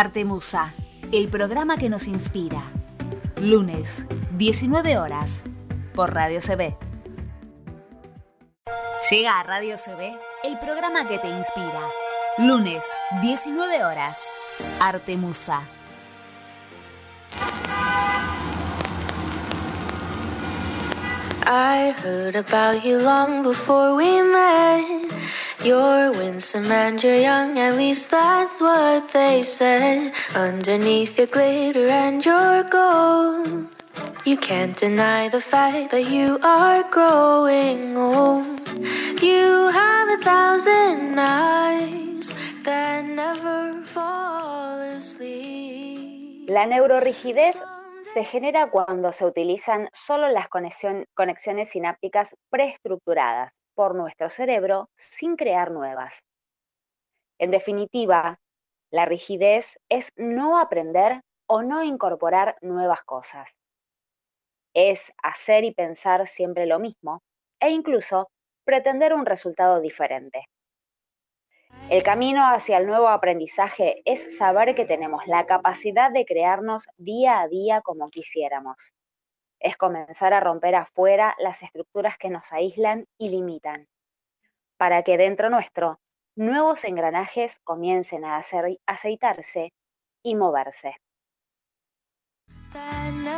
Artemusa, el programa que nos inspira. Lunes, 19 horas, por Radio CB. Llega a Radio CB el programa que te inspira. Lunes, 19 horas, Artemusa. I heard about you long before we met. You're winsome and you're young, at least that's what they said. Underneath your glitter and your gold, you can't deny the fact that you are growing old. You have a thousand eyes that never fall asleep. La neurorigidez se genera cuando se utilizan solo las conexión- conexiones sinápticas preestructuradas por nuestro cerebro sin crear nuevas. En definitiva, la rigidez es no aprender o no incorporar nuevas cosas. Es hacer y pensar siempre lo mismo e incluso pretender un resultado diferente. El camino hacia el nuevo aprendizaje es saber que tenemos la capacidad de crearnos día a día como quisiéramos. Es comenzar a romper afuera las estructuras que nos aíslan y limitan, para que dentro nuestro nuevos engranajes comiencen a hacer- aceitarse y moverse.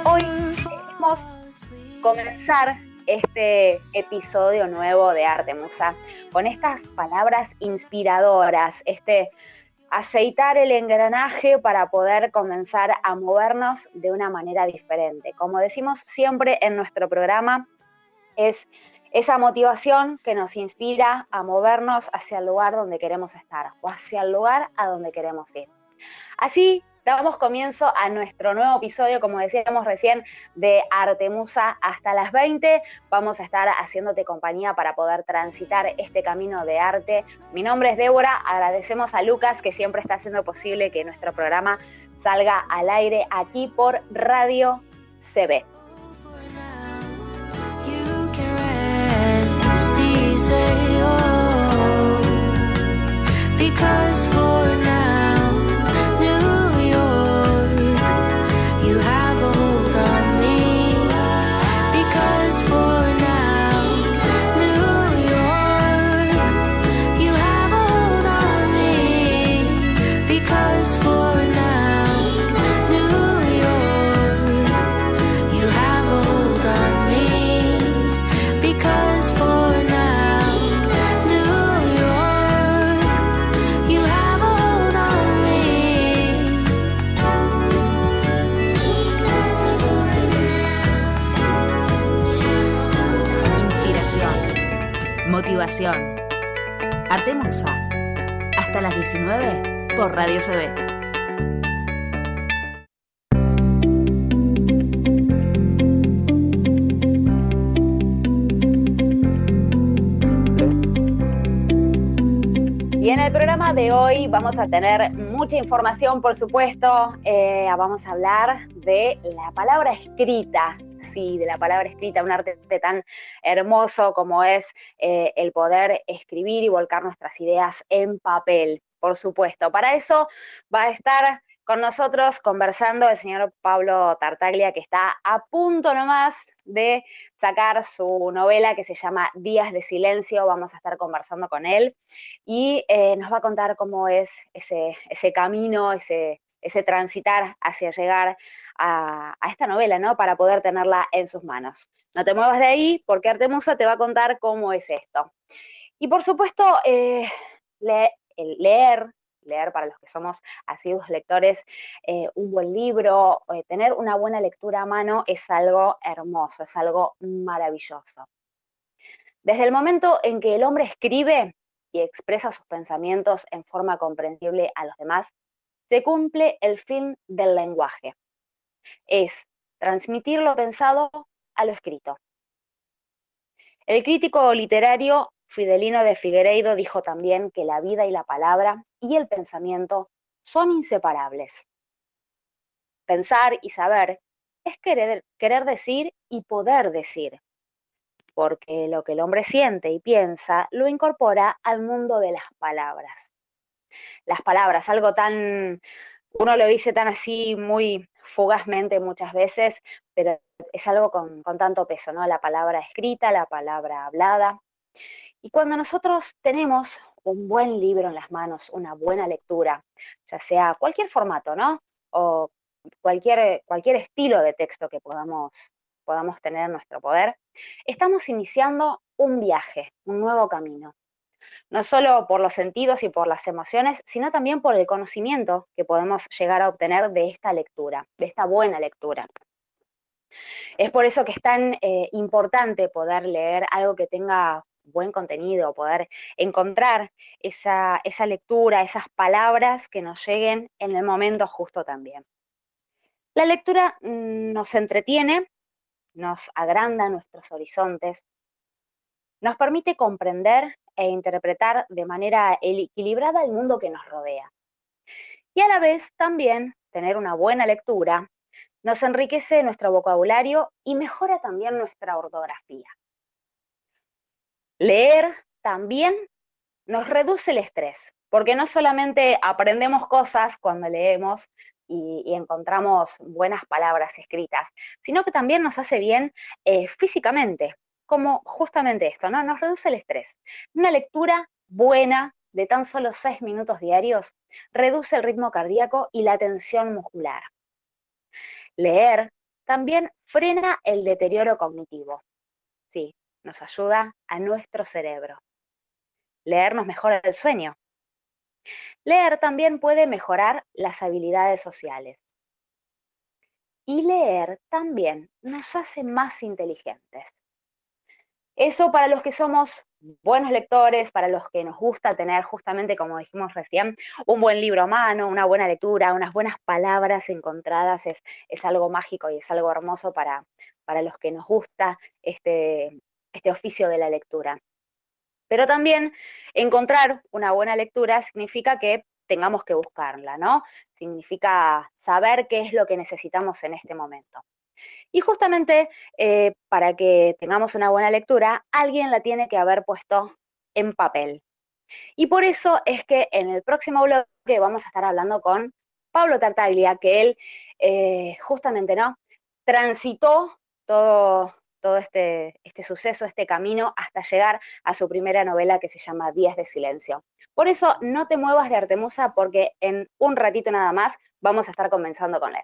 Hoy queremos comenzar este episodio nuevo de Arte Musa con estas palabras inspiradoras, este aceitar el engranaje para poder comenzar a movernos de una manera diferente. Como decimos siempre en nuestro programa, es esa motivación que nos inspira a movernos hacia el lugar donde queremos estar o hacia el lugar a donde queremos ir. Así damos comienzo a nuestro nuevo episodio, como decíamos recién, de Artemusa hasta las 20. Vamos a estar haciéndote compañía para poder transitar este camino de arte. Mi nombre es Débora, agradecemos a Lucas que siempre está haciendo posible que nuestro programa salga al aire aquí por Radio CB. Oh, because Motivación. Hasta las 19 por Radio CB. Y en el programa de hoy vamos a tener mucha información, por supuesto. Eh, vamos a hablar de la palabra escrita, sí, de la palabra escrita, un arte tan hermoso como es eh, el poder escribir y volcar nuestras ideas en papel, por supuesto. Para eso va a estar con nosotros conversando el señor Pablo Tartaglia, que está a punto nomás de sacar su novela que se llama Días de Silencio. Vamos a estar conversando con él y eh, nos va a contar cómo es ese, ese camino, ese, ese transitar hacia llegar a, esta novela, ¿no? Para poder tenerla en sus manos. No te muevas de ahí porque Artemusa te va a contar cómo es esto. Y por supuesto, eh, leer, leer para los que somos asiduos lectores, eh, un buen libro, eh, tener una buena lectura a mano es algo hermoso, es algo maravilloso. Desde el momento en que el hombre escribe y expresa sus pensamientos en forma comprensible a los demás, se cumple el fin del lenguaje. Es transmitir lo pensado a lo escrito. El crítico literario Fidelino de Figueiredo dijo también que la vida y la palabra y el pensamiento son inseparables. Pensar y saber es querer, querer decir y poder decir, porque lo que el hombre siente y piensa lo incorpora al mundo de las palabras. Las palabras, algo tan uno lo dice tan así, muy fugazmente muchas veces, pero es algo con, tanto peso, ¿no? La palabra escrita, la palabra hablada. Y cuando nosotros tenemos un buen libro en las manos, una buena lectura, ya sea cualquier formato, ¿no? O cualquier, cualquier estilo de texto que podamos, podamos tener en nuestro poder, estamos iniciando un viaje, un nuevo camino. No solo por los sentidos y por las emociones, sino también por el conocimiento que podemos llegar a obtener de esta lectura, de esta buena lectura. Es por eso que es tan eh, importante poder leer algo que tenga buen contenido, poder encontrar esa, esa lectura, esas palabras que nos lleguen en el momento justo también. La lectura mm, nos entretiene, nos agranda nuestros horizontes, nos permite comprender e interpretar de manera equilibrada el mundo que nos rodea. Y a la vez también tener una buena lectura nos enriquece nuestro vocabulario y mejora también nuestra ortografía. Leer también nos reduce el estrés, porque no solamente aprendemos cosas cuando leemos y, encontramos buenas palabras escritas, sino que también nos hace bien eh, físicamente, como justamente esto, ¿no? Nos reduce el estrés. Una lectura buena de tan solo seis minutos diarios reduce el ritmo cardíaco y la tensión muscular. Leer también frena el deterioro cognitivo. Sí, nos ayuda a nuestro cerebro. Leer nos mejora el sueño. Leer también puede mejorar las habilidades sociales. Y leer también nos hace más inteligentes. Eso para los que somos buenos lectores, para los que nos gusta tener justamente, como dijimos recién, un buen libro a mano, una buena lectura, unas buenas palabras encontradas, es, es algo mágico y es algo hermoso para, para los que nos gusta este, este oficio de la lectura. Pero también encontrar una buena lectura significa que tengamos que buscarla, ¿no? Significa saber qué es lo que necesitamos en este momento. Y justamente eh, para que tengamos una buena lectura, alguien la tiene que haber puesto en papel. Y por eso es que en el próximo blog vamos a estar hablando con Pablo Tartaglia, que él eh, justamente, ¿no? Transitó todo, todo este, este suceso, este camino, hasta llegar a su primera novela que se llama Días de Silencio. Por eso no te muevas de Artemusa porque en un ratito nada más vamos a estar comenzando con él.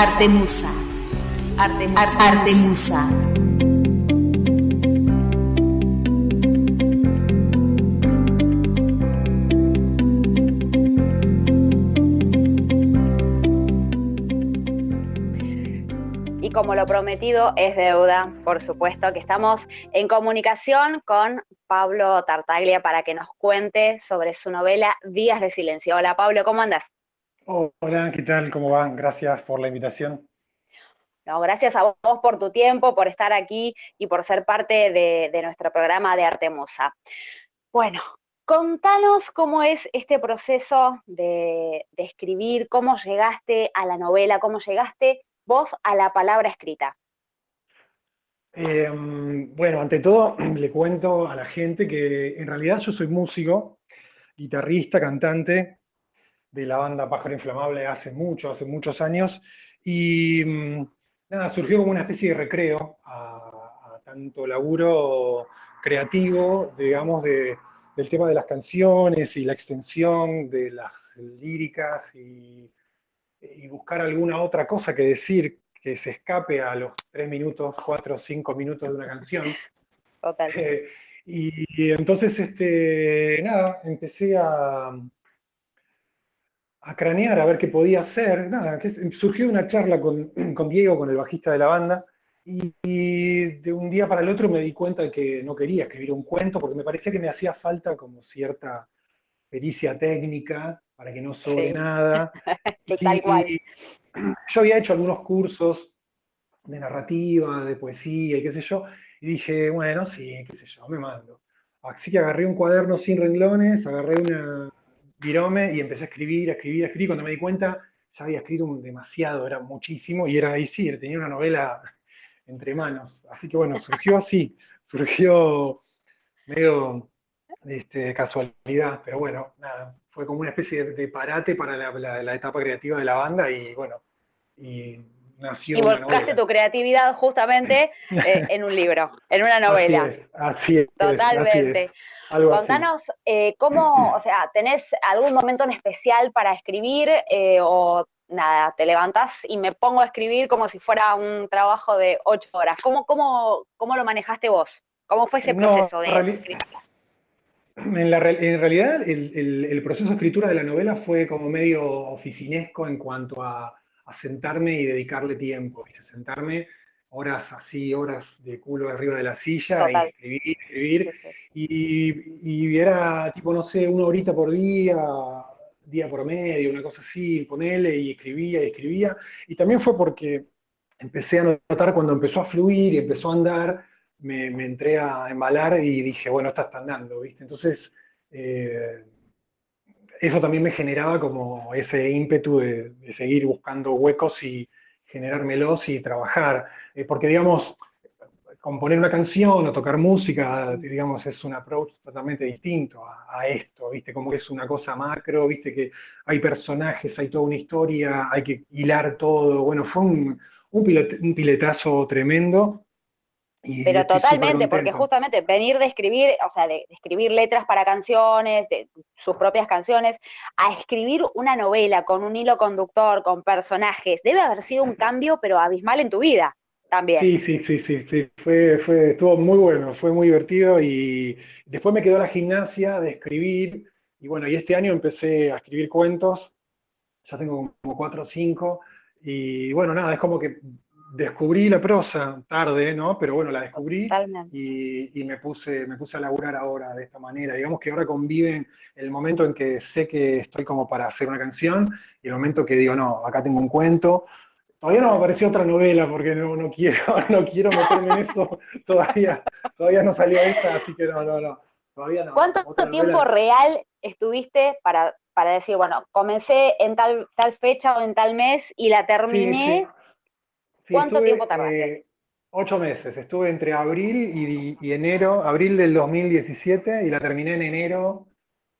Artemusa. Artemusa. Artemusa. Y como lo prometido es deuda, por supuesto que estamos en comunicación con Pablo Tartaglia para que nos cuente sobre su novela Días de Silencio. Hola Pablo, ¿cómo andas? Hola, ¿qué tal? ¿Cómo van? Gracias por la invitación. No, gracias a vos por tu tiempo, por estar aquí y por ser parte de, nuestro programa de Artemusa. Bueno, contanos cómo es este proceso de, escribir, cómo llegaste a la novela, cómo llegaste vos a la palabra escrita. Em, bueno, ante todo le cuento a la gente que en realidad yo soy músico, guitarrista, cantante, de la banda Pájaro Inflamable hace mucho, hace muchos años, y mm, nada, surgió como una especie de recreo a, tanto laburo creativo, digamos, de, del tema de las canciones y la extensión de las líricas y, buscar alguna otra cosa que decir que se escape a los tres minutos, cuatro o cinco minutos de una canción. Total. Eh, y, entonces, este, nada, empecé a, a cranear, a ver qué podía hacer. Nada, que surgió una charla con, Diego, con el bajista de la banda, y, de un día para el otro me di cuenta de que no quería escribir un cuento porque me parecía que me hacía falta como cierta pericia técnica para que no sobre nada. Tal cual. yo había hecho algunos cursos de narrativa, de poesía y qué sé yo, y dije, bueno, sí, qué sé yo, me mando. Así que agarré un cuaderno sin renglones, agarré una, virome y empecé a escribir, a escribir, a escribir. Cuando me di cuenta, ya había escrito demasiado, era muchísimo, y era ahí sí, tenía una novela entre manos. Así que bueno, surgió así, surgió medio este, casualidad, pero bueno, nada, fue como una especie de, parate para la, etapa creativa de la banda y bueno, y nació. Y volcaste tu creatividad justamente eh, en un libro, en una novela. Así es. Totalmente. Contanos eh, cómo, o sea, ¿tenés algún momento en especial para escribir eh, o nada, te levantás y me pongo a escribir como si fuera un trabajo de ocho horas? ¿Cómo, cómo, cómo lo manejaste vos? ¿Cómo fue ese proceso de escritura? En, realidad, el, proceso de escritura de la novela fue como medio oficinesco en cuanto a, sentarme y dedicarle tiempo, sentarme horas así, horas de culo arriba de la silla y escribir, escribir. Y, y, era tipo, no sé, una horita por día, día por medio, una cosa así, ponele, y escribía y escribía. Y también fue porque empecé a notar cuando empezó a fluir y empezó a andar, me, entré a embalar y dije, bueno, está andando, ¿viste? Entonces, eh, eso también me generaba como ese ímpetu de, seguir buscando huecos y generármelos y trabajar. Eh, porque, digamos, componer una canción o tocar música, digamos, es un approach totalmente distinto a, esto, ¿viste? Como que es una cosa macro, ¿viste? Que hay personajes, hay toda una historia, hay que hilar todo. Bueno, fue un, un piletazo tremendo pero totalmente, porque justamente venir de escribir, o sea, de, escribir letras para canciones, de sus propias canciones, a escribir una novela con un hilo conductor, con personajes, debe haber sido un cambio, pero abismal en tu vida también. Sí, sí, sí, sí, sí. Fue, fue, estuvo muy bueno, fue muy divertido y después me quedó la gimnasia de escribir y bueno, y este año empecé a escribir cuentos, ya tengo como cuatro o cinco y bueno, nada, es como que descubrí la prosa tarde, ¿no? Pero bueno, la descubrí y, me, puse, me puse a laburar ahora de esta manera. Digamos que ahora conviven el momento en que sé que estoy como para hacer una canción y el momento que digo, no, acá tengo un cuento. Todavía no me apareció otra novela porque no, no quiero, no quiero meterme en eso. todavía, todavía no salió esa, así que no, no, no. Todavía no. ¿Cuánto tiempo real estuviste para, para decir, bueno, comencé en tal, tal fecha o en tal mes y la terminé? ¿Cuánto tiempo tardaste? Eh, ocho meses. Estuve entre abril y, enero, abril del 2017 y la terminé en enero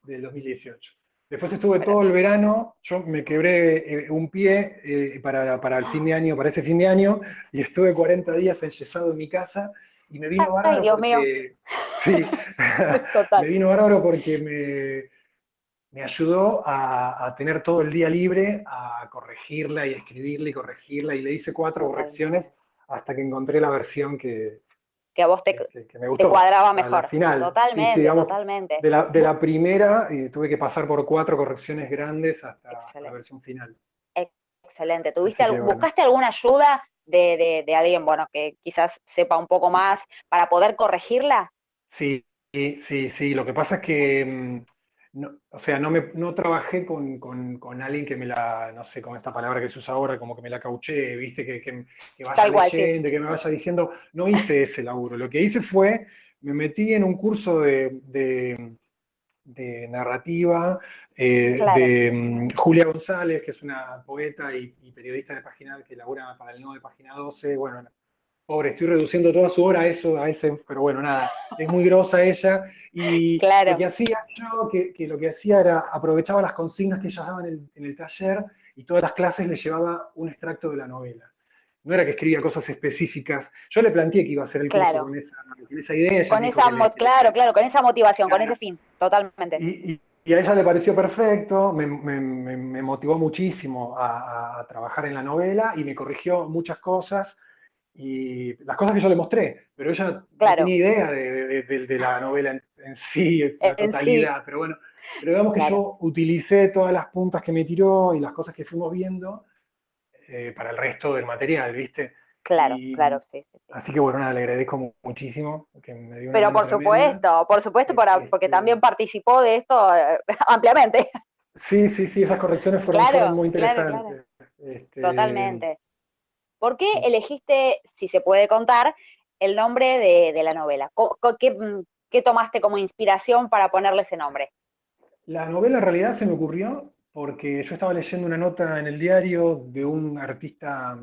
del 2018. Después estuve todo el verano, yo me quebré eh, un pie eh, para, para, el fin de año, para ese fin de año, y estuve 40 días enyesado en mi casa y me vino bárbaro Dios porque, mío. Sí, me vino bárbaro porque me, me ayudó a, tener todo el día libre, a corregirla y escribirla y corregirla, y le hice cuatro correcciones hasta que encontré la versión que, que a vos te, cuadraba mejor. Final. Totalmente, totalmente. De la, primera eh, tuve que pasar por cuatro correcciones grandes hasta la versión final. Excelente. ¿Tuviste, ¿Buscaste alguna ayuda de, de, alguien, bueno, que quizás sepa un poco más para poder corregirla? Sí, sí, sí. Lo que pasa es que mm, no, o sea, no, me, no trabajé con, con, alguien que me la, no sé, con esta palabra que se usa ahora, como que me la cauché, viste, que, que, vaya leyendo, que me vaya diciendo, no hice ese laburo. Lo que hice fue, me metí en un curso de, de, narrativa eh, de mm, Julia González, que es una poeta y, periodista de página que labura para el nuevo de Página 12, bueno, pobre, estoy reduciendo toda su hora a eso, a ese, pero bueno, nada, es muy grosa ella. Y lo que hacía yo, que, lo que hacía era, aprovechaba las consignas que ellas daban en el, taller y todas las clases le llevaba un extracto de la novela. No era que escribía cosas específicas. Yo le planteé que iba a hacer el curso con, esa, idea. Con esa, claro, claro, con esa motivación, con ese fin, totalmente. Y, a ella le pareció perfecto, me, motivó muchísimo a, trabajar en la novela y me corrigió muchas cosas y las cosas que yo le mostré, pero ella no tenía idea de, la novela en, sí, en la totalidad, pero bueno, pero digamos que yo utilicé todas las puntas que me tiró y las cosas que fuimos viendo eh, para el resto del material, ¿viste? Claro, claro, sí, Así que bueno, nada, le agradezco muchísimo. Que me dio pero por supuesto, por supuesto, porque este, también participó de esto eh, ampliamente. Sí, sí, sí, esas correcciones fueron, muy interesantes. Este, Totalmente. ¿Por qué elegiste, si se puede contar, el nombre de, la novela? ¿Qué, tomaste como inspiración para ponerle ese nombre? La novela en realidad se me ocurrió porque yo estaba leyendo una nota en el diario de un artista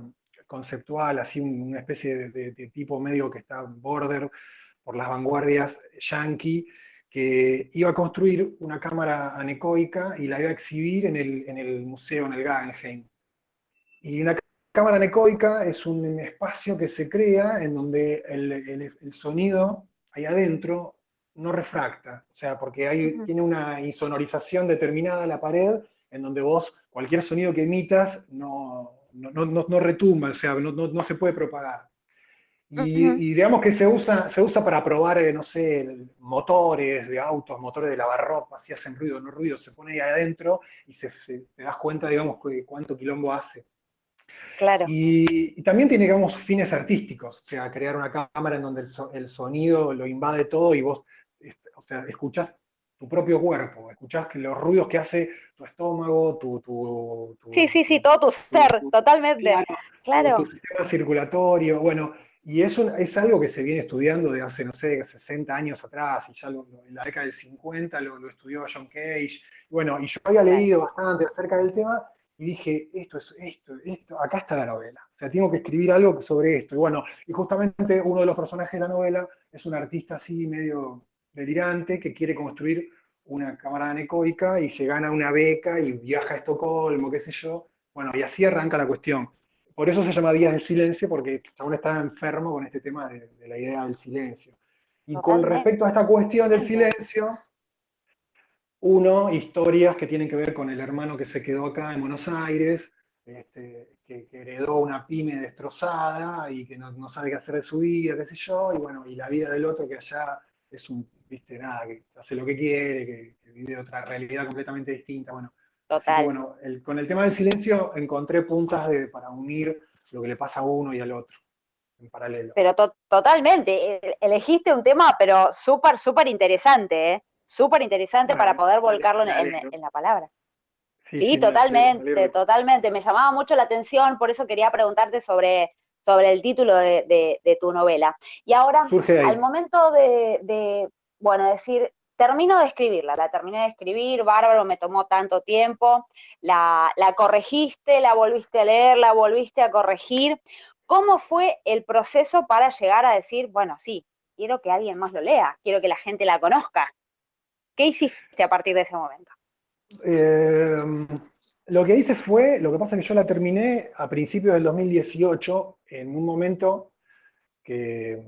conceptual, así una especie de, tipo medio que está border por las vanguardias yankee, que iba a construir una cámara anecoica y la iba a exhibir en el, en el museo, en el Guggenheim. Y una cámara anecoica es un espacio que se crea en donde el, sonido ahí adentro no refracta, o sea, porque hay, tiene una insonorización determinada en la pared en donde vos, cualquier sonido que emitas no, no, retumba, o sea, no, se puede propagar. Y, digamos que se usa, se usa para probar, eh, no sé, motores de autos, motores de lavarropa, si hacen ruido o no ruido, se pone ahí adentro y se, te das cuenta, digamos, cuánto quilombo hace. Claro. Y, también tiene, digamos, fines artísticos, o sea, crear una cámara en donde el, sonido lo invade todo y vos, o sea, escuchás tu propio cuerpo, escuchás que los ruidos que hace tu estómago, tu... tu, sí, sí, sí, todo tu ser, totalmente. Claro. Tu sistema circulatorio, bueno, y eso es algo que se viene estudiando de hace, no sé, 60 años atrás, y ya en la década del 50 lo, lo estudió John Cage. Bueno, y yo había leído bastante acerca del tema, y dije, esto es esto, esto, acá está la novela. O sea, tengo que escribir algo sobre esto. Y bueno, y justamente uno de los personajes de la novela es un artista así medio delirante que quiere construir una cámara anecoica y se gana una beca y viaja a Estocolmo, qué sé yo. Bueno, y así arranca la cuestión. Por eso se llama Días de Silencio, porque aún estaba enfermo con este tema de, de la idea del silencio. Y con respecto a esta cuestión del silencio, uno, historias que tienen que ver con el hermano que se quedó acá en Buenos Aires, este, que, heredó una pyme destrozada y que no, sabe qué hacer de su vida, qué sé yo, y bueno, y la vida del otro que allá es un, viste, nada, que hace lo que quiere, que, vive otra realidad completamente distinta, bueno. Total. bueno, con el tema del silencio encontré puntas de, para unir lo que le pasa a uno y al otro en paralelo. Pero totalmente, elegiste un tema, pero súper, súper interesante, ¿eh? Súper interesante para poder volcarlo en, la palabra. Sí, totalmente, totalmente. Me llamaba mucho la atención, por eso quería preguntarte sobre, sobre el título de, tu novela. Y ahora, al momento de, bueno, decir, termino de escribirla, la terminé de escribir, bárbaro, me tomó tanto tiempo, la, la corregiste, la volviste a leer, la volviste a corregir. ¿Cómo fue el proceso para llegar a decir, bueno, sí, quiero que alguien más lo lea, quiero que la gente la conozca? ¿Qué hiciste a partir de ese momento? Eh, lo que hice fue, lo que pasa es que yo la terminé a principios del 2018, en un momento que,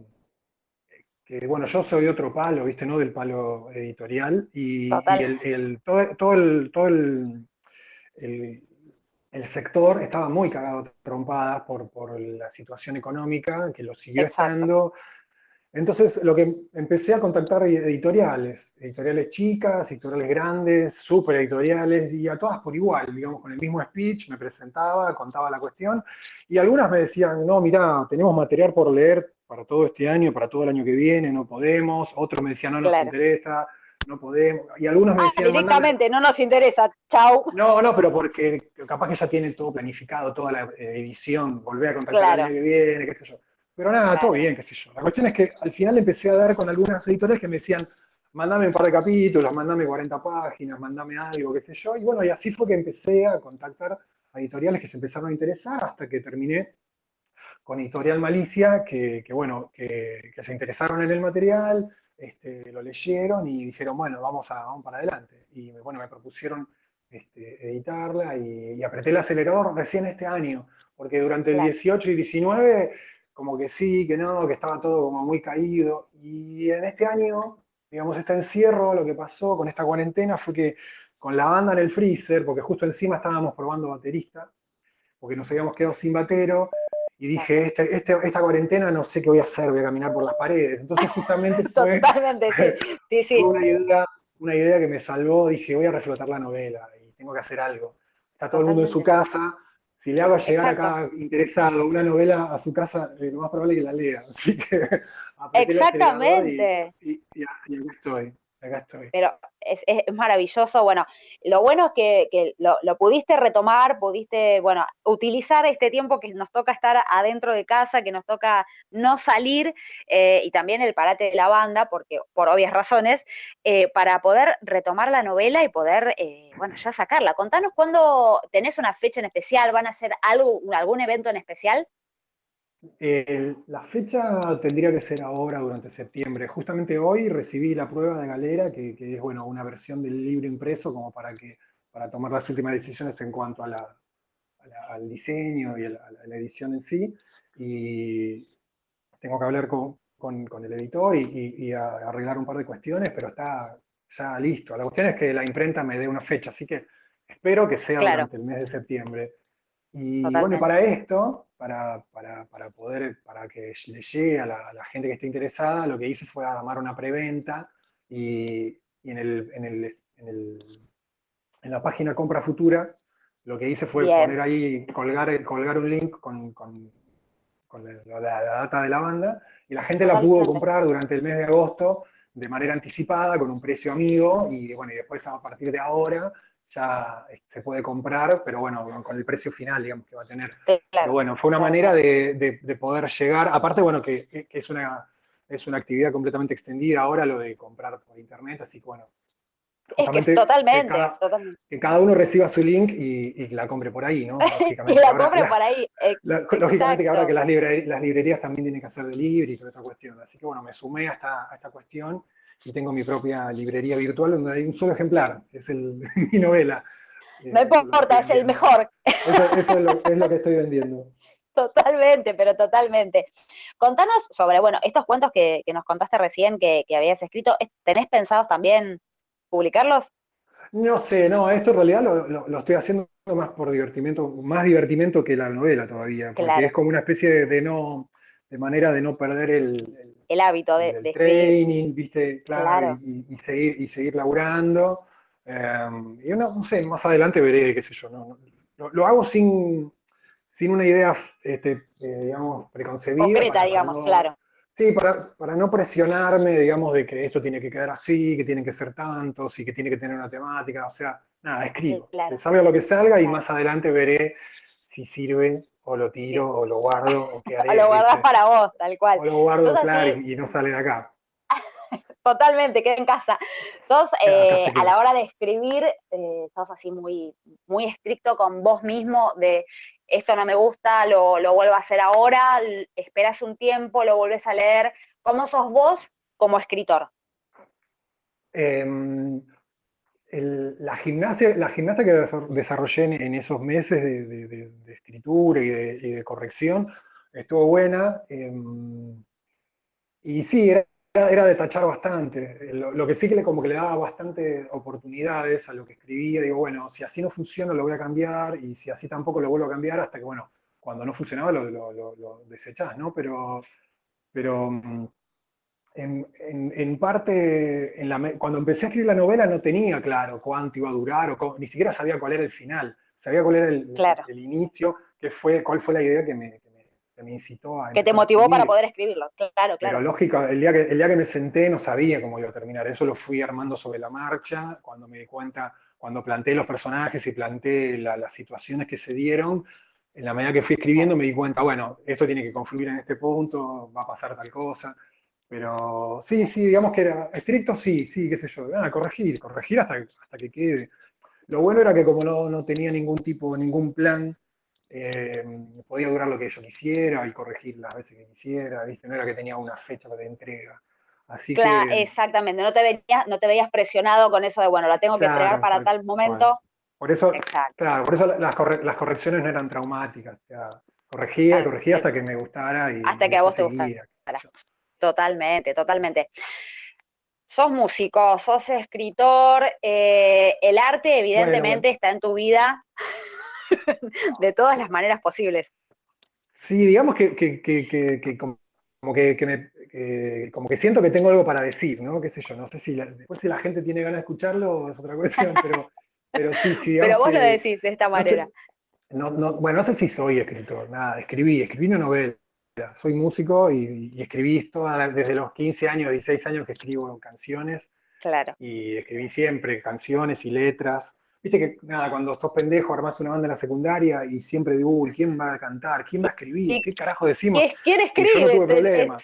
que, bueno, yo soy otro palo, ¿viste? No del palo editorial, y, el, todo, todo, el, todo el, el, sector estaba muy cagado trompadas por, por la situación económica, que lo siguió estando. Entonces, lo que empecé a contactar editoriales, editoriales chicas, editoriales grandes, super editoriales, y a todas por igual, digamos, con el mismo speech, me presentaba, contaba la cuestión, y algunas me decían, no, mira, tenemos material por leer para todo este año, para todo el año que viene, no podemos, otros me decían, no nos interesa, no podemos, y algunos me ah, decían... directamente, no nos interesa, chau. No, no, pero porque capaz que ya tienen todo planificado, toda la edición, volver a contactar el año que viene, qué sé yo. Pero nada, todo bien, qué sé yo. La cuestión es que al final empecé a dar con algunas editores que me decían, mandame un par de capítulos, mandame 40 páginas, mandame algo, qué sé yo. Y bueno, y así fue que empecé a contactar a editoriales que se empezaron a interesar hasta que terminé con Editorial Malicia, que, bueno, que, se interesaron en el material, este, lo leyeron y dijeron, bueno, vamos, a, vamos para adelante. Y bueno, me propusieron este, editarla y, apreté el acelerador recién este año, porque durante el 18 y 19 como que sí, que no, que estaba todo como muy caído. Y en este año, digamos, este encierro, lo que pasó con esta cuarentena fue que con la banda en el freezer, porque justo encima estábamos probando baterista, porque nos habíamos quedado sin batero, y dije, este, este, esta cuarentena no sé qué voy a hacer, voy a caminar por las paredes. Entonces justamente fue, Totalmente, sí. sí, una, idea, una idea que me salvó, dije, voy a reflotar la novela y tengo que hacer algo. Está todo el mundo en su casa, si le hago llegar acá interesado una novela a su casa, lo más probable es que la lea. Así que Exactamente. Y, y, y, estoy Pero es, maravilloso. Bueno, lo bueno es que, lo, pudiste retomar, pudiste, bueno, utilizar este tiempo que nos toca estar adentro de casa, que nos toca no salir, eh, y también el parate de la banda, porque por obvias razones, eh, para poder retomar la novela y poder, eh, bueno, ya sacarla. Contanos cuándo tenés una fecha en especial, van a hacer algo, algún evento en especial la fecha tendría que ser ahora, durante septiembre. Justamente hoy recibí la prueba de galera, que, es bueno, una versión del libro impreso como para, que, para tomar las últimas decisiones en cuanto a la, al diseño y a la, edición en sí. Y tengo que hablar con, con, el editor y, arreglar un par de cuestiones, pero está ya listo. La cuestión es que la imprenta me dé una fecha, así que espero que sea durante el mes de septiembre. Y bueno, para esto, para, para, para, poder, para que le llegue a la, gente que esté interesada, lo que hice fue armar una preventa y, y en, el, en, el, en, el, en, la página Compra Futura lo que hice fue poner ahí, colgar, colgar un link con, con, con la, la, data de la banda y la gente la pudo comprar durante el mes de agosto de manera anticipada, con un precio amigo, y bueno, y después a partir de ahora ya eh, se puede comprar, pero bueno, con el precio final, digamos, que va a tener. Pero bueno, fue una manera de, de, poder llegar, aparte, bueno, que, que, es, una, es una actividad completamente extendida ahora lo de comprar por internet, así que bueno. Es que totalmente, que cada, totalmente. Que cada uno reciba su link y, y la compre por ahí, ¿no? y la compre por ahí. lógicamente que ahora que las librerías, las librerías también tienen que hacer delivery y toda esa cuestión. Así que bueno, me sumé a esta, a esta cuestión y tengo mi propia librería virtual donde hay un solo ejemplar, es el, mi novela. No importa, es el mejor. Eso, es, lo, que estoy vendiendo. Totalmente, pero totalmente. Contanos sobre, bueno, estos cuentos que, nos contaste recién que, habías escrito, ¿tenés pensados también publicarlos? No sé, no, esto en realidad lo, estoy haciendo más por divertimento, más divertimento que la novela todavía, porque es como una especie de, no, de manera de no perder el, el hábito de, de training, viste, claro, Y, seguir, y seguir laburando. Em, y no, no, sé, más adelante veré, qué sé yo, no, lo, hago sin, sin una idea, este, eh, digamos, preconcebida. Concreta, digamos, claro. Sí, para, para, no presionarme, digamos, de que esto tiene que quedar así, que tienen que ser tantos y que tiene que tener una temática, o sea, nada, escribo. Sí, salga lo que salga y más adelante veré si sirve o lo tiro, o lo guardo, o qué haré. o lo guardas para vos, tal cual. O lo guardo, claro, y no sale de acá. Totalmente, queda en casa. Sos, eh, a la hora de escribir, eh, sos así muy, muy estricto con vos mismo, de esto no me gusta, lo, lo vuelvo a hacer ahora, esperas un tiempo, lo vuelves a leer. ¿Cómo sos vos como escritor? Eh, la, gimnasia, la gimnasia que desarrollé en, esos meses de, escritura y, de, corrección estuvo buena. Em, y sí, era era, de tachar bastante. Lo, que sí que le, como que le daba bastante oportunidades a lo que escribía. Digo, bueno, si así no funciona lo voy a cambiar y si así tampoco lo vuelvo a cambiar hasta que, bueno, cuando no funcionaba lo, lo, desechás, ¿no? Pero, pero mm, en, parte, en la, cuando empecé a escribir la novela no tenía claro cuánto iba a durar, o ni siquiera sabía cuál era el final, sabía cuál era el, el, inicio, que fue, cuál fue la idea que me, que me, incitó a... Que te motivó para poder escribirlo, claro, claro. Pero lógico, el día, que, el día que me senté no sabía cómo iba a terminar, eso lo fui armando sobre la marcha, cuando me di cuenta, cuando planteé los personajes y planteé las situaciones que se dieron, en la medida que fui escribiendo me di cuenta, bueno, esto tiene que confluir en este punto, va a pasar tal cosa. Pero sí, sí, digamos que era estricto, sí, sí, qué sé yo, a corregir, corregir hasta, hasta que quede. Lo bueno era que como no, no tenía ningún tipo, ningún plan, eh, podía durar lo que yo quisiera y corregir las veces que quisiera, ¿viste? No era que tenía una fecha de entrega. Así claro, exactamente, no te, veías, no te veías presionado con eso de, bueno, la tengo que entregar para tal momento. Por eso, claro, por eso las, las, correcciones no eran traumáticas. O sea, corregía, corregía hasta que me gustara y hasta que a vos te gustara. Totalmente, totalmente. Sos músico, sos escritor, eh, el arte evidentemente está en tu vida de todas las maneras posibles. Sí, digamos que, que, que, como, que, me, como que siento que tengo algo para decir, ¿no? Qué sé yo, no sé si después si la gente tiene ganas de escucharlo es otra cuestión, pero, pero sí, sí. pero vos lo decís de esta manera. No, no, bueno, no sé si soy escritor, nada, escribí, escribí una novela soy músico y, escribí desde los 15 años, 16 años que escribo canciones. Claro. Y escribí siempre canciones y letras. Viste que, nada, cuando estás pendejo, armás una banda en la secundaria y siempre digo, ¿quién va a cantar? ¿Quién va a escribir? ¿Qué carajo decimos? ¿Quién escribe? yo no tuve problemas.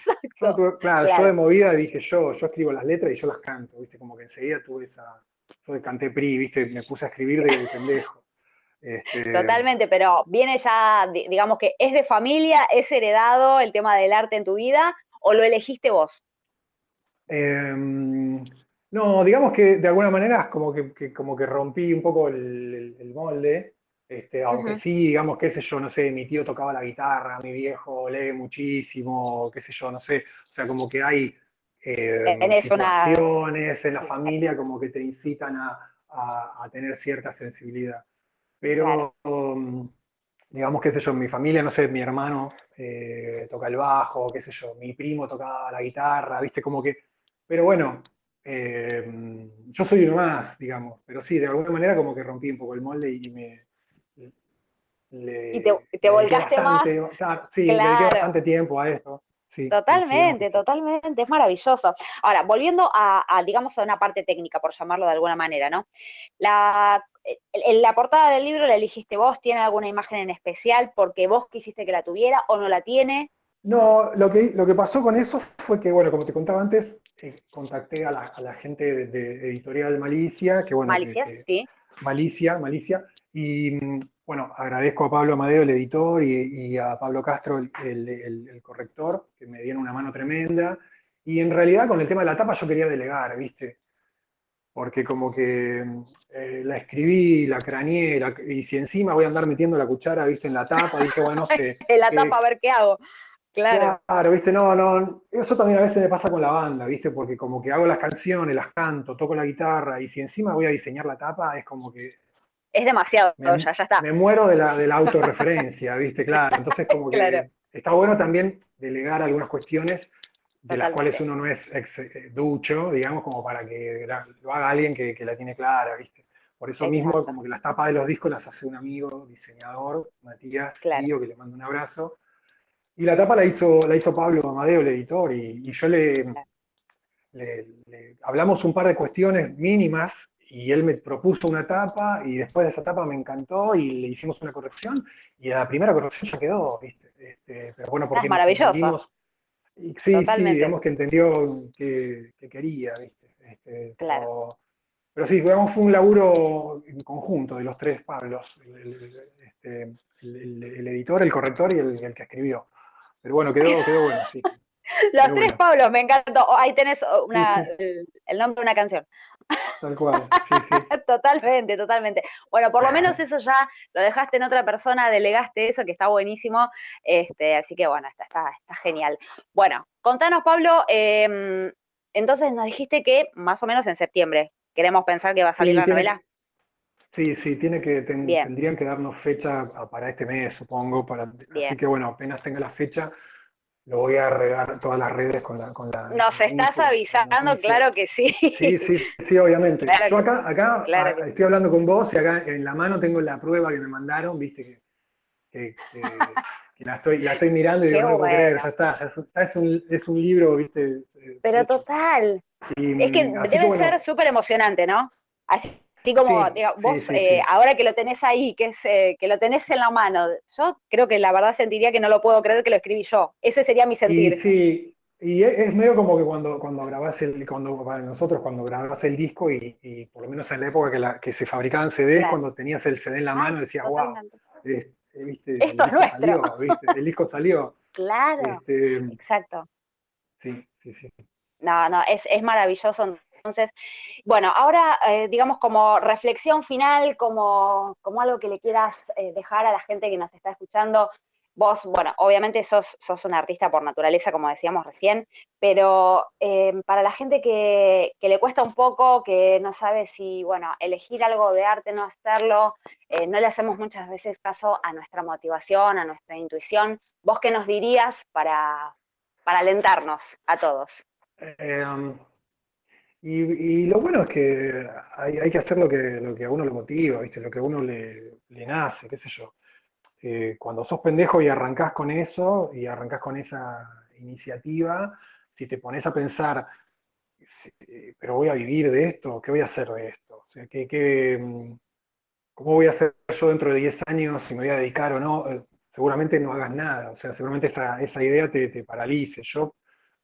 claro, yo de movida dije yo, yo escribo las letras y yo las canto, ¿viste? Como que enseguida tuve esa. Yo canté PRI, ¿viste? Me puse a escribir de pendejo. Este, Totalmente, pero viene ya, digamos que es de familia, es heredado el tema del arte en tu vida o lo elegiste vos? Em, no, digamos que de alguna manera como que, como que rompí un poco el, molde, este, aunque sí, digamos, qué sé yo, no sé, mi tío tocaba la guitarra, mi viejo lee muchísimo, qué sé yo, no sé, o sea, como que hay eh, situaciones en la familia como que te incitan a tener cierta sensibilidad. Pero, um, digamos, qué sé yo, mi familia, no sé, mi hermano eh, toca el bajo, qué sé yo, mi primo tocaba la guitarra, viste, como que, pero bueno, eh, yo soy uno más, digamos, pero sí, de alguna manera como que rompí un poco el molde y me... y te, volcaste más. sí, le dediqué bastante tiempo a esto totalmente, totalmente, es maravilloso. Ahora, volviendo a, digamos, a una parte técnica, por llamarlo de alguna manera, ¿no? La, la portada del libro la elegiste vos, ¿tiene alguna imagen en especial porque vos quisiste que la tuviera o no la tiene? No, lo que, lo que pasó con eso fue que, bueno, como te contaba antes, eh, contacté a la, gente de, Editorial Malicia, que bueno... Malicia, sí. Malicia, Malicia, y mm, bueno, agradezco a Pablo Amadeo, el editor, y, a Pablo Castro, el, corrector, que me dieron una mano tremenda. Y en realidad con el tema de la tapa yo quería delegar, ¿viste? Porque como que eh, la escribí, la craneé, y si encima voy a andar metiendo la cuchara, ¿viste? En la tapa, dije, bueno, no sé. en la tapa a ver qué hago. Claro. Claro, viste, no, no, eso también a veces me pasa con la banda, viste, porque como que hago las canciones, las canto, toco la guitarra, y si encima voy a diseñar la tapa, es como que es demasiado, ya, ya está. Me muero de la, de la autorreferencia, ¿viste? Claro, entonces como que está bueno también delegar algunas cuestiones de las cuales uno no es ex, eh, ducho, digamos, como para que lo haga alguien que, la tiene clara, ¿viste? Por eso mismo, como que las tapas de los discos las hace un amigo, diseñador, Matías, tío, que le mando un abrazo. Y la tapa la hizo, la hizo Pablo Amadeo, el editor, y, yo le, le, hablamos un par de cuestiones mínimas y él me propuso una etapa y después de esa etapa me encantó y le hicimos una corrección y la primera corrección ya quedó, ¿viste? Este, pero bueno, porque... Es maravilloso. Y, sí, sí, digamos que entendió que, quería, ¿viste? Este, claro. Pero, sí, digamos, fue un laburo en conjunto de los tres Pablos, el, este, editor, el corrector y el, que escribió. Pero bueno, quedó, quedó bueno, sí. Los tres Pablos, me encantó. ahí tenés una, el nombre de una canción. Tal cual, totalmente, totalmente. Bueno, por lo menos eso ya lo dejaste en otra persona, delegaste eso, que está buenísimo. Este, así que bueno, está, está, está genial. Bueno, contanos, Pablo, em, entonces nos dijiste que más o menos en septiembre. ¿Queremos pensar que va a salir la novela? Sí, sí, tiene que, tendrían que darnos fecha para este mes, supongo. Para, así que bueno, apenas tenga la fecha, lo voy a regar todas las redes con la... Con la Nos estás avisando, claro que sí. Sí, sí, sí, obviamente. Yo acá, acá ah, estoy hablando con vos y acá en la mano tengo la prueba que me mandaron, viste, que, la, estoy, la estoy mirando y digo, no puedo creer, ya está, ya es, un, es un libro, viste. Eh, Pero total. es que debe ser súper emocionante, ¿no? Así Así como, vos, eh, ahora que lo tenés ahí, que, es, eh, que lo tenés en la mano, yo creo que la verdad sentiría que no lo puedo creer que lo escribí yo. Ese sería mi sentir. sí, y es, medio como que cuando, cuando grabás el, cuando, para nosotros, cuando grabás el disco y, por lo menos en la época que, la, que se fabricaban CDs, cuando tenías el CD en la ah, mano, decías, wow, eh, esto es nuestro. El disco salió. Claro, este, exacto. Sí, sí, sí. No, no, es, es maravilloso entonces, bueno, ahora, eh, digamos, como reflexión final, como, como algo que le quieras eh, dejar a la gente que nos está escuchando, vos, bueno, obviamente sos, sos un artista por naturaleza, como decíamos recién, pero eh, para la gente que, que, le cuesta un poco, que no sabe si, bueno, elegir algo de arte, no hacerlo, no le hacemos muchas veces caso a nuestra motivación, a nuestra intuición, ¿vos qué nos dirías para, para alentarnos a todos? Um, y, lo bueno es que hay, que hacer lo que, lo que a uno le motiva, ¿viste? lo que a uno le, nace, qué sé yo. Eh, cuando sos pendejo y arrancás con eso, y arrancás con esa iniciativa, si te pones a pensar, pero voy a vivir de esto, ¿qué voy a hacer de esto? O sea, ¿qué, mm, cómo voy a hacer yo dentro de 10 años si me voy a dedicar o no? Eh, seguramente no hagas nada, o sea, seguramente esa, esa idea te, te paralice. Yo,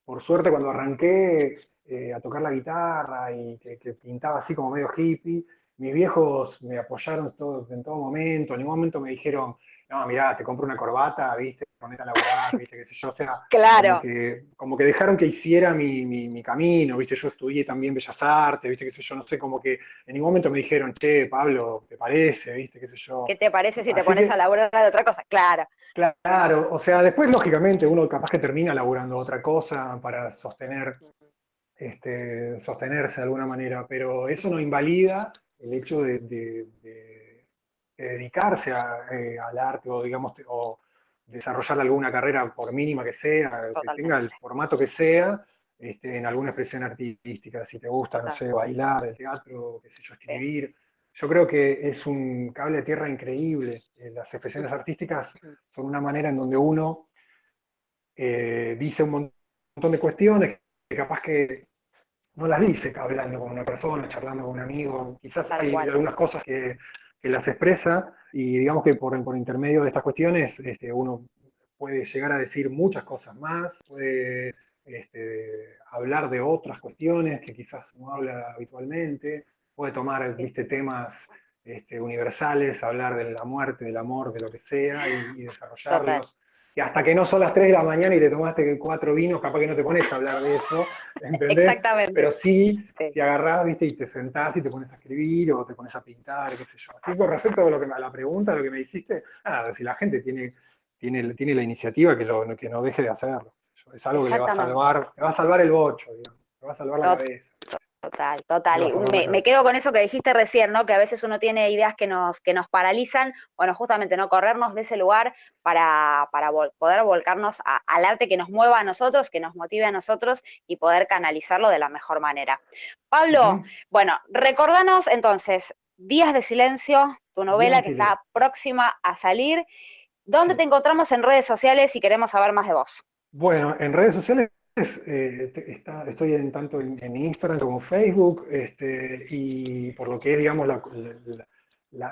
por suerte, cuando arranqué, eh, a tocar la guitarra y que, pintaba así como medio hippie. Mis viejos me apoyaron todo, en todo momento, en ningún momento me dijeron, no, mirá, te compro una corbata, viste, ponete a laburar, viste, qué sé yo, o sea, claro. como, que, dejaron que hiciera mi, mi, camino, viste, yo estudié también Bellas Artes, viste, qué sé yo, no sé, como que en ningún momento me dijeron, che, Pablo, ¿te parece, viste, qué sé yo? ¿Qué te parece si te pones a laburar de otra cosa? Claro. Claro, o sea, después lógicamente uno capaz que termina laburando otra cosa para sostener este, sostenerse de alguna manera, pero eso no invalida el hecho de, dedicarse eh, al arte o, digamos, o desarrollar alguna carrera, por mínima que sea, que tenga el formato que sea, este, en alguna expresión artística, si te gusta, no sé, bailar, el teatro, qué sé yo, escribir. Yo creo que es un cable de tierra increíble. Eh, las expresiones artísticas son una manera en donde uno eh, dice un montón de cuestiones que capaz que no las dice hablando con una persona, charlando con un amigo, quizás hay algunas cosas que, las expresa y digamos que por, por intermedio de estas cuestiones este, uno puede llegar a decir muchas cosas más, puede este, hablar de otras cuestiones que quizás no habla habitualmente, puede tomar ¿viste, temas este, universales, hablar de la muerte, del amor, de lo que sea y, desarrollarlos hasta que no son las 3 de la mañana y te tomaste cuatro vinos, capaz que no te pones a hablar de eso, ¿entendés? Exactamente. Pero sí, te agarrás, viste, y te sentás y te pones a escribir o te pones a pintar, qué sé yo. Así con respecto a, lo que, a la pregunta, lo que me hiciste, nada, si la gente tiene, tiene, tiene la iniciativa, que, lo, que no deje de hacerlo. Es algo que le va a salvar, le va a salvar el bocho, digamos, le va a salvar la cabeza. Total, total. me, me, quedo con eso que dijiste recién, ¿no? Que a veces uno tiene ideas que nos, que nos paralizan, bueno, justamente, ¿no? Corrernos de ese lugar para, para poder volcarnos al arte que nos mueva a nosotros, que nos motive a nosotros y poder canalizarlo de la mejor manera. Pablo, bueno, recordanos entonces, Días de Silencio, tu novela que está próxima a salir. ¿Dónde te encontramos en redes sociales si queremos saber más de vos? Bueno, en redes sociales eh, estoy en, tanto en, Instagram como Facebook, este, y por lo que es, digamos,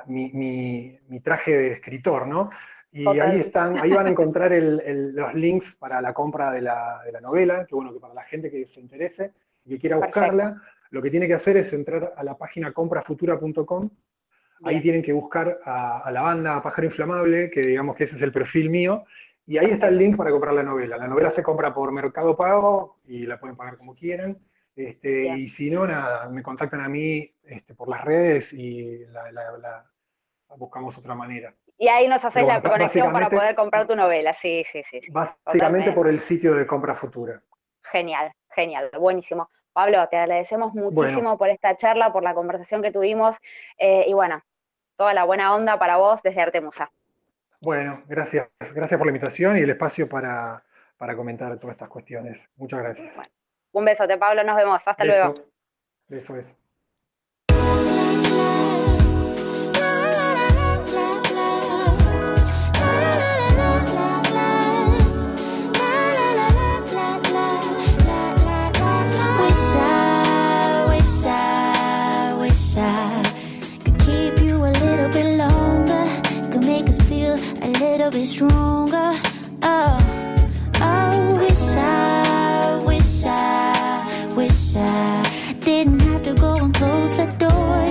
mi, traje de escritor, ¿no? Y ahí están, ahí van a encontrar los links para la compra de la, novela, que bueno, que para la gente que se interese y que quiera buscarla, lo que tiene que hacer es entrar a la página comprafutura.com, ahí tienen que buscar a, a, la banda Pájaro Inflamable, que digamos que ese es el perfil mío, y ahí está el link para comprar la novela. La novela se compra por Mercado Pago y la pueden pagar como quieran. Este, y si no, nada, me contactan a mí este, por las redes y la, buscamos otra manera. Y ahí nos haces la conexión para poder comprar tu novela, sí, sí, sí. básicamente por el sitio de compra futura. Genial, genial, buenísimo. Pablo, te agradecemos muchísimo por esta charla, por la conversación que tuvimos eh, y bueno, toda la buena onda para vos desde Artemusa. Bueno, gracias. Gracias por la invitación y el espacio para, comentar todas estas cuestiones. Muchas gracias. un besote, Pablo. Nos vemos. Hasta luego. Beso es. Little bit stronger. Oh, I wish I, wish I, wish I didn't have to go and close the door.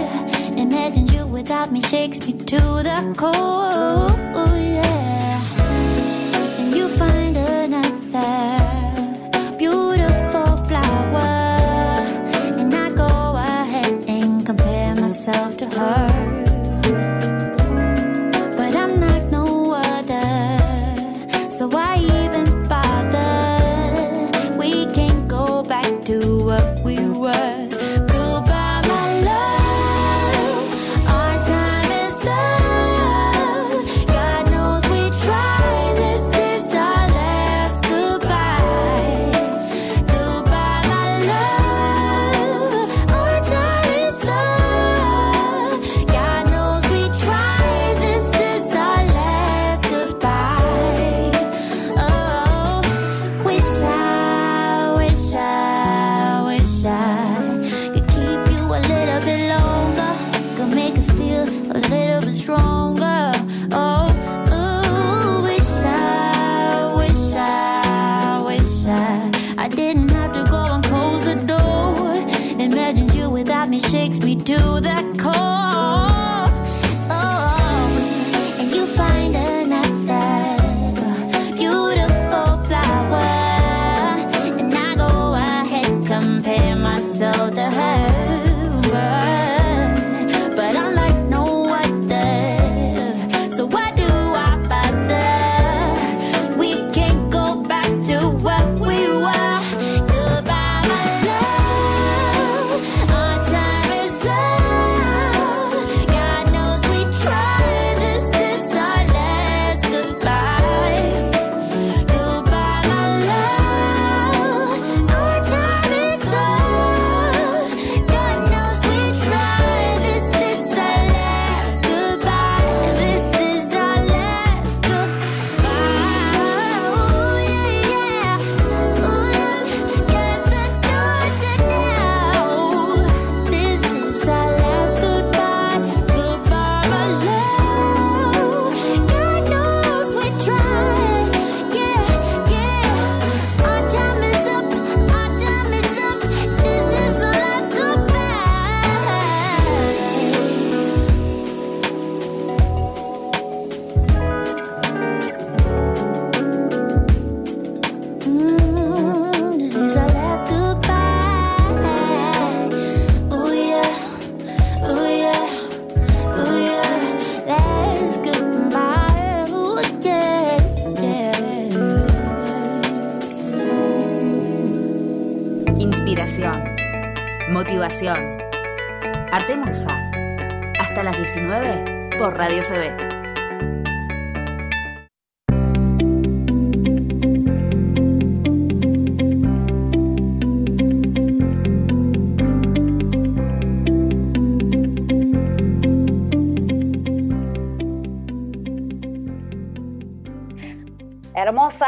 Imagine you without me shakes me to the core. Yeah, and you find another beautiful flower,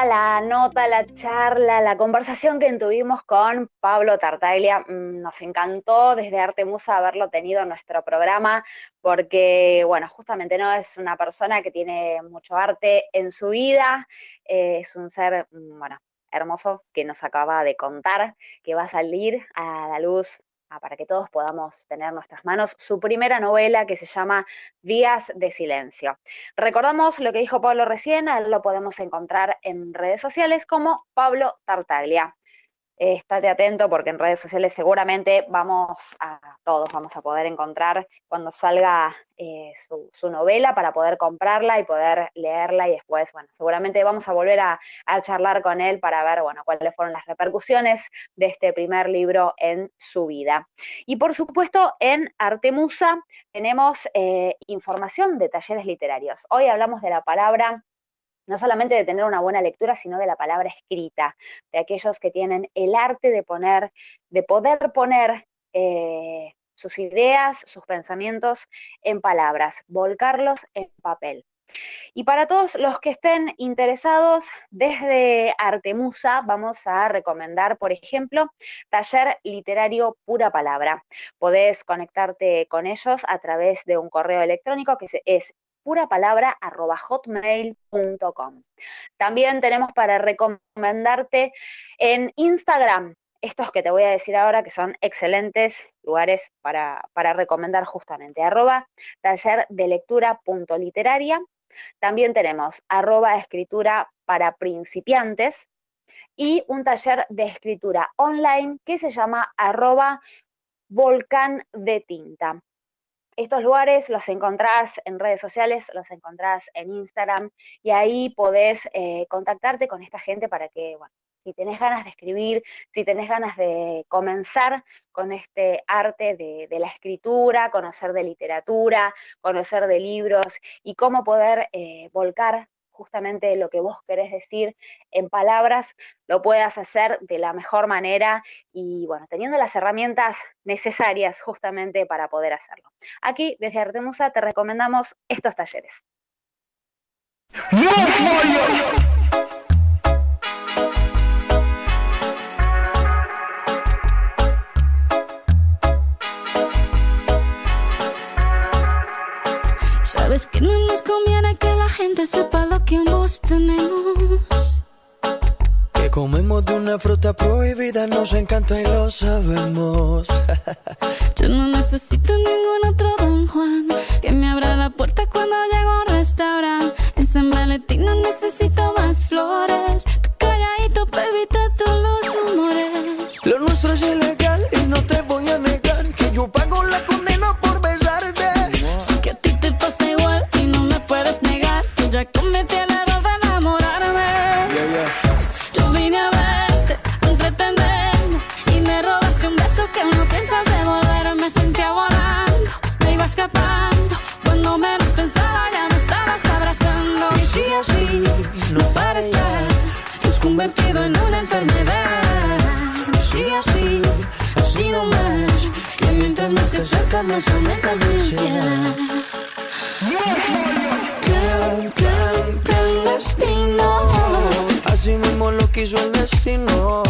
La nota, la charla, la conversación que tuvimos con Pablo Tartaglia. Mm, nos encantó desde Arte Musa haberlo tenido en nuestro programa porque, bueno, justamente no es una persona que tiene mucho arte en su vida, eh, es un ser, mm, bueno, hermoso que nos acaba de contar que va a salir a la luz para que todos podamos tener en nuestras manos su primera novela que se llama Días de Silencio. Recordamos lo que dijo Pablo recién, lo podemos encontrar en redes sociales como Pablo Tartaglia. Eh, estate atento porque en redes sociales seguramente vamos a todos vamos a poder encontrar cuando salga eh, su, novela para poder comprarla y poder leerla y después, bueno, seguramente vamos a volver a, charlar con él para ver, bueno, cuáles fueron las repercusiones de este primer libro en su vida. Y por supuesto, en Artemusa tenemos eh, información de talleres literarios. Hoy hablamos de la palabra no solamente de tener una buena lectura, sino de la palabra escrita, de aquellos que tienen el arte de poner, de poder poner eh, sus ideas, sus pensamientos en palabras, volcarlos en papel. Y para todos los que estén interesados, desde Artemusa vamos a recomendar, por ejemplo, Taller Literario Pura Palabra. Podés conectarte con ellos a través de un correo electrónico que es purapalabra.hotmail.com. También tenemos para recomendarte en Instagram estos que te voy a decir ahora que son excelentes lugares para, recomendar justamente. Arroba taller de lectura punto literaria. También tenemos arroba escritura para principiantes y un taller de escritura online que se llama arroba volcán de tinta. Estos lugares los encontrás en redes sociales, los encontrás en Instagram y ahí podés eh, contactarte con esta gente para que, bueno, si tenés ganas de escribir, si tenés ganas de comenzar con este arte de, la escritura, conocer de literatura, conocer de libros y cómo poder eh, volcar justamente lo que vos querés decir en palabras, lo puedas hacer de la mejor manera y bueno, teniendo las herramientas necesarias justamente para poder hacerlo. Aquí, desde Artemusa, te recomendamos estos talleres. Sabes que no nos conviene que la gente sepa lo tenemos. Que comemos de una fruta prohibida, nos encanta y lo sabemos. Yo no necesito ningún otro Don Juan que me abra la puerta cuando llego a un restaurante. En San Valentín no necesito más flores. Cuando menos pensaba ya me estabas abrazando. Y si así no pares ya, te has convertido en una enfermedad. Y si así, así no más, que mientras más te acercas más aumentas mi ansiedad destino. Así mismo lo quiso el destino.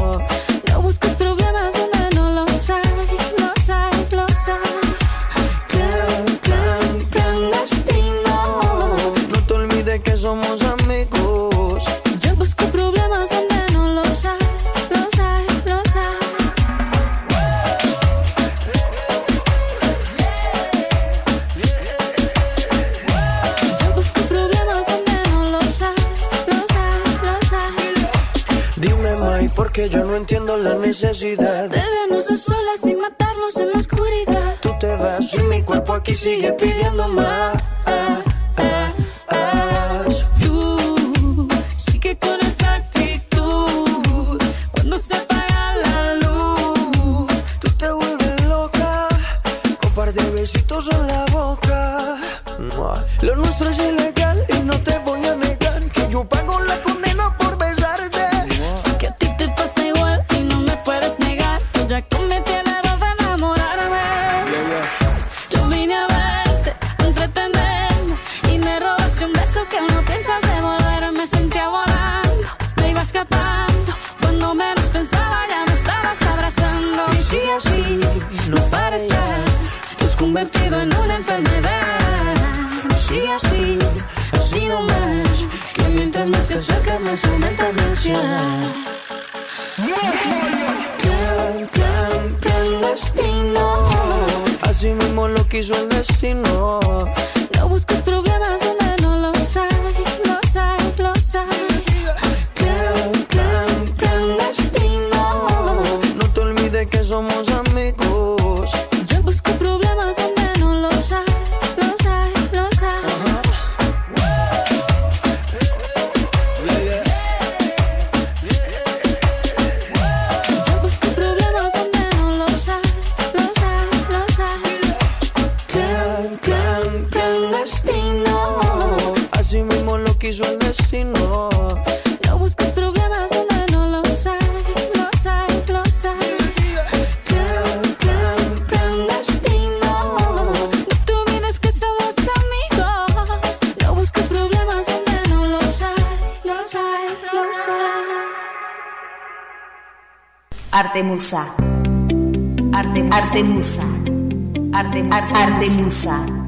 Mi cuerpo mientras más acercas más. Can, can, can destino. Así mismo lo quiso el destino. No busques problemas Artemusa. Arte, Artemusa. Arte, Artemusa.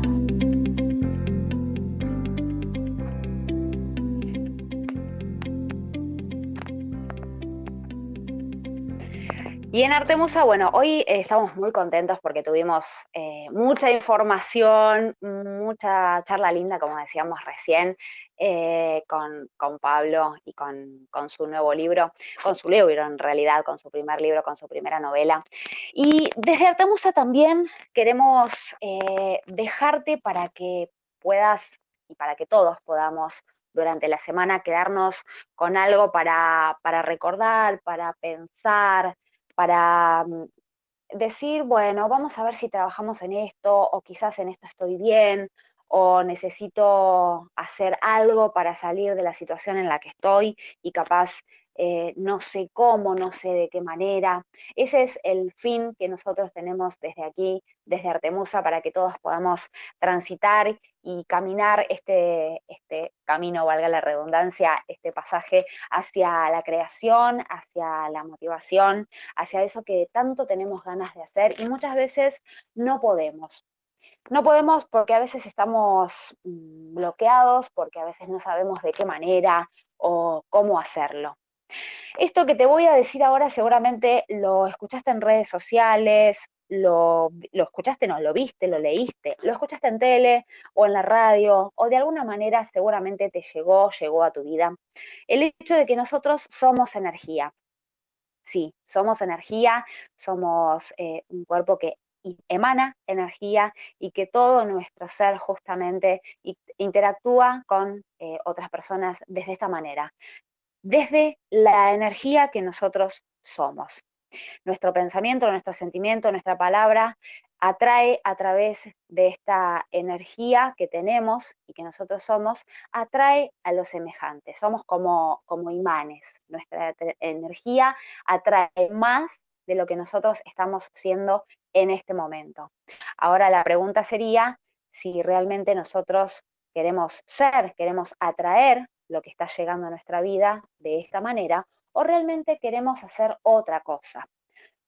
Y en Artemusa, bueno, hoy eh, estamos muy contentos porque tuvimos eh, mucha información, mucha charla linda, como decíamos recién, eh, con, con Pablo y con, con su nuevo libro, con su libro en realidad, con su primer libro, con su primera novela. Y desde Artemusa también queremos eh, dejarte para que puedas y para que todos podamos durante la semana quedarnos con algo para, para recordar, para pensar, para mm, decir, bueno, vamos a ver si trabajamos en esto o quizás en esto estoy bien o necesito hacer algo para salir de la situación en la que estoy y capaz eh, no sé cómo, no sé de qué manera. Ese es el fin que nosotros tenemos desde aquí, desde Artemusa, para que todos podamos transitar y caminar este, este camino, valga la redundancia, este pasaje hacia la creación, hacia la motivación, hacia eso que tanto tenemos ganas de hacer y muchas veces no podemos. No podemos porque a veces estamos mm, bloqueados, porque a veces no sabemos de qué manera o cómo hacerlo. Esto que te voy a decir ahora seguramente lo escuchaste en redes sociales, lo, lo, escuchaste, no, lo viste, lo leíste, lo escuchaste en tele o en la radio, o de alguna manera seguramente te llegó, llegó a tu vida. El hecho de que nosotros somos energía. Sí, somos energía, somos eh, un cuerpo que emana energía y que todo nuestro ser justamente interactúa con eh, otras personas desde esta manera desde la energía que nosotros somos. Nuestro pensamiento, nuestro sentimiento, nuestra palabra atrae a través de esta energía que tenemos y que nosotros somos, atrae a los semejantes. Somos como, como imanes. Nuestra energía atrae más de lo que nosotros estamos siendo en este momento. Ahora la pregunta sería si realmente nosotros queremos ser, queremos atraer lo que está llegando a nuestra vida de esta manera o realmente queremos hacer otra cosa.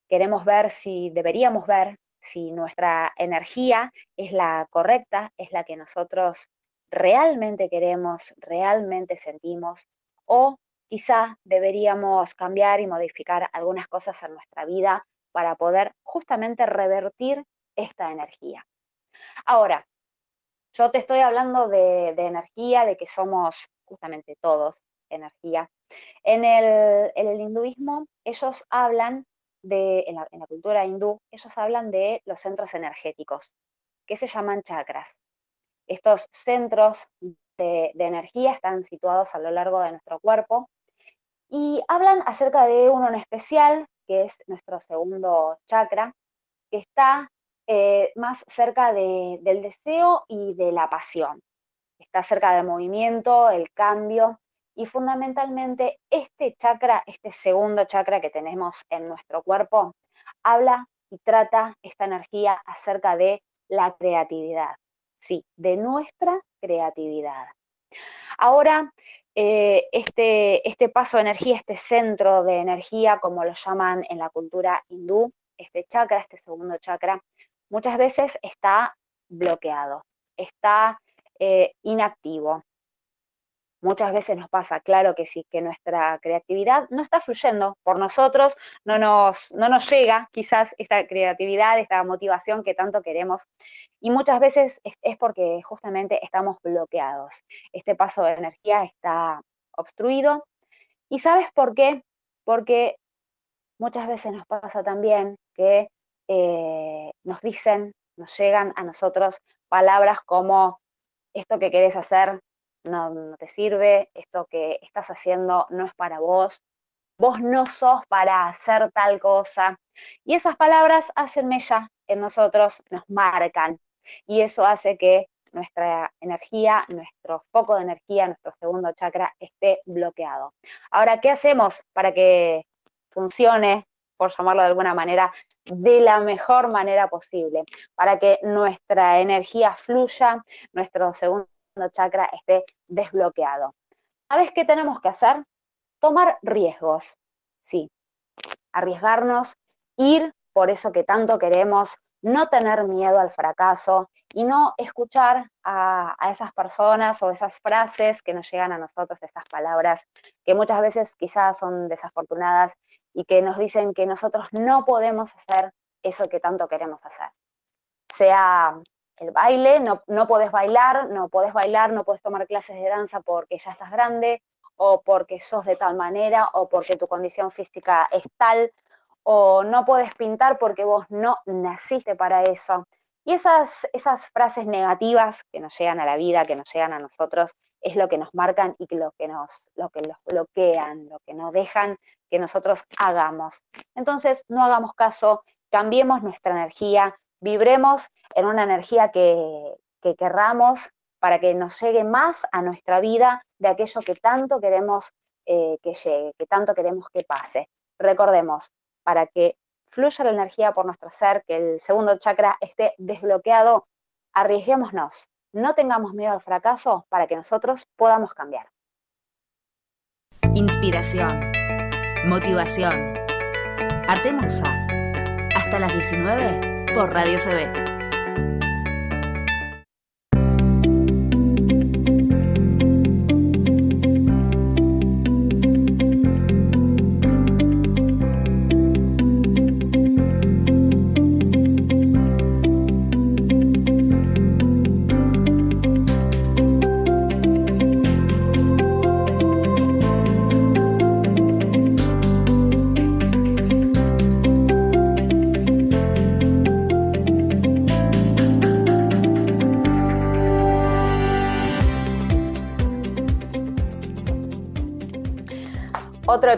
Queremos ver si deberíamos ver si nuestra energía es la correcta, es la que nosotros realmente queremos, realmente sentimos o quizá deberíamos cambiar y modificar algunas cosas en nuestra vida para poder justamente revertir esta energía. Ahora, yo te estoy hablando de, de energía, de que somos justamente todos, energía. En el, el hinduismo, ellos hablan de, en la, cultura hindú, ellos hablan de los centros energéticos, que se llaman chakras. Estos centros de, de energía están situados a lo largo de nuestro cuerpo y hablan acerca de uno en especial, que es nuestro segundo chakra, que está eh, más cerca de, del deseo y de la pasión está cerca del movimiento, el cambio y fundamentalmente este chakra, este segundo chakra que tenemos en nuestro cuerpo, habla y trata esta energía acerca de la creatividad, sí, de nuestra creatividad. Ahora, eh, este, este paso de energía, este centro de energía, como lo llaman en la cultura hindú, este chakra, este segundo chakra, muchas veces está bloqueado, está eh, inactivo. Muchas veces nos pasa, claro que sí, que nuestra creatividad no está fluyendo por nosotros, no nos, no nos llega quizás esta creatividad, esta motivación que tanto queremos. Y muchas veces es, porque justamente estamos bloqueados. Este paso de energía está obstruido. ¿Y sabes por qué? Porque muchas veces nos pasa también que eh, nos dicen, nos llegan a nosotros palabras como esto que querés hacer no, te sirve, esto que estás haciendo no es para vos, vos no sos para hacer tal cosa. Y esas palabras hacen mella en nosotros, nos marcan. Y eso hace que nuestra energía, nuestro foco de energía, nuestro segundo chakra esté bloqueado. Ahora, ¿qué hacemos para que funcione, por llamarlo de alguna manera, de la mejor manera posible, para que nuestra energía fluya, nuestro segundo chakra esté desbloqueado? ¿Sabes qué tenemos que hacer? Tomar riesgos, sí, arriesgarnos, ir por eso que tanto queremos, no tener miedo al fracaso y no escuchar a, esas personas o esas frases que nos llegan a nosotros, esas palabras que muchas veces quizás son desafortunadas y que nos dicen que nosotros no podemos hacer eso que tanto queremos hacer. Sea el baile, no, no podés bailar, no podés bailar, no podés tomar clases de danza porque ya estás grande, o porque sos de tal manera, o porque tu condición física es tal, o no puedes pintar porque vos no naciste para eso. Y esas, esas frases negativas que nos llegan a la vida, que nos llegan a nosotros, es lo que nos marcan y lo que nos, lo que nos bloquean, lo que nos dejan que nosotros hagamos. Entonces, no hagamos caso, cambiemos nuestra energía, vibremos en una energía que, que querramos para que nos llegue más a nuestra vida de aquello que tanto queremos eh, que llegue, que tanto queremos que pase. Recordemos, para que fluya la energía por nuestro ser, que el segundo chakra esté desbloqueado, arriesguémonos, no tengamos miedo al fracaso para que nosotros podamos cambiar. Inspiración, motivación, Artemusa. Hasta las 19 por Radio CB.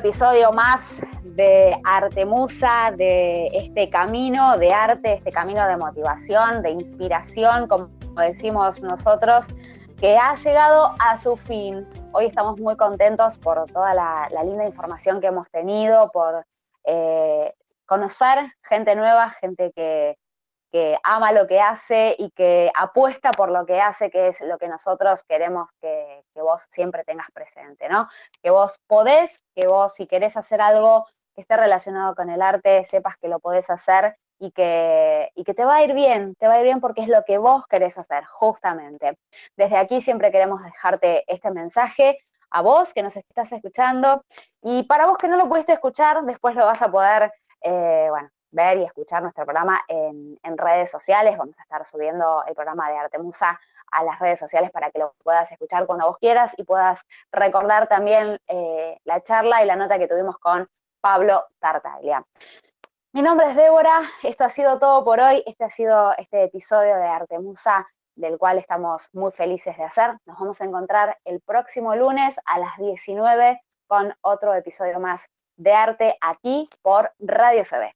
Episodio más de Artemusa, de este camino de arte, este camino de motivación, de inspiración, como decimos nosotros, que ha llegado a su fin. Hoy estamos muy contentos por toda la, linda información que hemos tenido, por eh, conocer gente nueva, gente que, que ama lo que hace y que apuesta por lo que hace, que es lo que nosotros queremos que, vos siempre tengas presente, ¿no? Que vos podés, que vos si querés hacer algo que esté relacionado con el arte, sepas que lo podés hacer y que, y que te va a ir bien, te va a ir bien porque es lo que vos querés hacer, justamente. Desde aquí siempre queremos dejarte este mensaje a vos que nos estás escuchando y para vos que no lo pudiste escuchar, después lo vas a poder, eh, bueno, ver y escuchar nuestro programa en, redes sociales. Vamos a estar subiendo el programa de Arte Musa a las redes sociales para que lo puedas escuchar cuando vos quieras y puedas recordar también eh, la charla y la nota que tuvimos con Pablo Tartaglia. Mi nombre es Débora, esto ha sido todo por hoy, este ha sido este episodio de Arte Musa del cual estamos muy felices de hacer. Nos vamos a encontrar el próximo lunes a las 19 con otro episodio más de arte aquí por Radio CB.